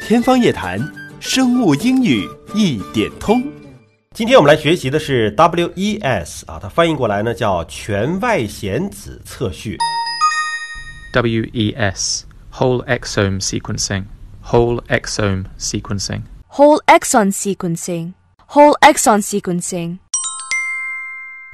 天方夜谭，生物英语一点通。今天我们来学习的是 WES 啊，它翻译过来呢叫全外显子测序。WES Whole exome sequencing. Whole exome sequencing. whole exon sequencing, whole exon sequencing.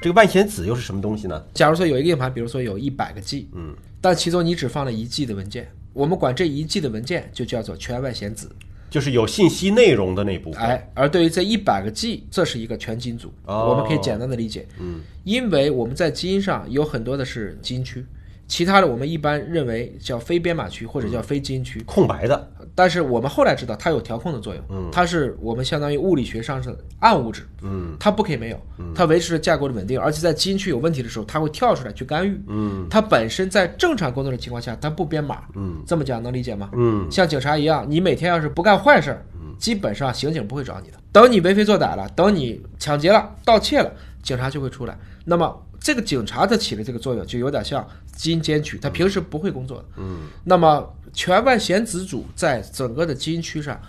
这个外显子又是什么东西呢？假如说有一个硬盘，比如说有一百个 G，嗯，但其中你只放了一 G 的文件，我们管这一季的文件就叫做全外显子。就是有信息内容的那部分。哎，而对于这一百个 G，这是一个全基因组，哦我们可以简单的理解，嗯，因为我们在基因上有很多的是基因区，其他的我们一般认为叫非编码区或者叫非基因区，空白的，但是我们后来知道它有调控的作用，嗯，它是我们相当于物理学上是暗物质，嗯，它不可以没有，它维持着架构的稳定，而且在基因区有问题的时候，它会跳出来去干预，嗯，它本身在正常工作的情况下，它不编码，嗯，这么讲能理解吗？嗯，像警察一样，你每天要是不干坏事儿，基本上刑警不会找你的。等你为非作歹了，等你抢劫了、盗窃了，警察就会出来。那么这个警察的起的这个作用，就有点像基因监区，他平时不会工作的。嗯，那么全外显子组在整个的基因区上。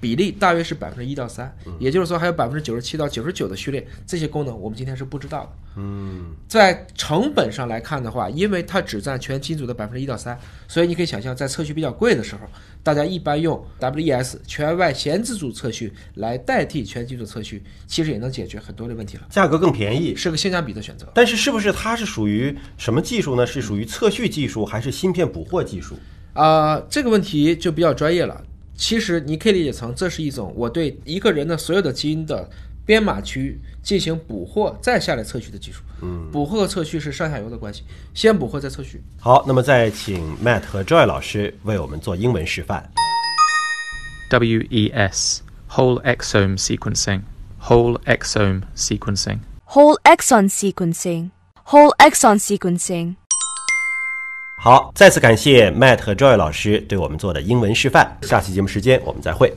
比例大约是百分之一到三，也就是说还有百分之九十七到九十九的序列，这些功能我们今天是不知道的。嗯，在成本上来看的话，因为它只占全基因组的百分之一到三，所以你可以想象，在测序比较贵的时候，大家一般用 WES 全外显子组测序来代替全基因组测序，其实也能解决很多的问题了，价格更便宜。是个性价比的选择。但是是不是它是属于什么技术呢？是属于测序技术还是芯片捕获技术？啊、这个问题就比较专业了。其实你可以理解成，这是一种我对一个人的所有的基因的编码区进行捕获，再下来测序的技术。嗯，捕获和测序是上下游的关系，先捕获再测序。好，那么再请 Matt 和 Joy 老师为我们做英文示范。WES Whole exome sequencing. Whole exome sequencing. whole exon sequencing, whole exon sequencing. 好，再次感谢 Matt 和 Joy 老师对我们做的英文示范。下期节目时间我们再会。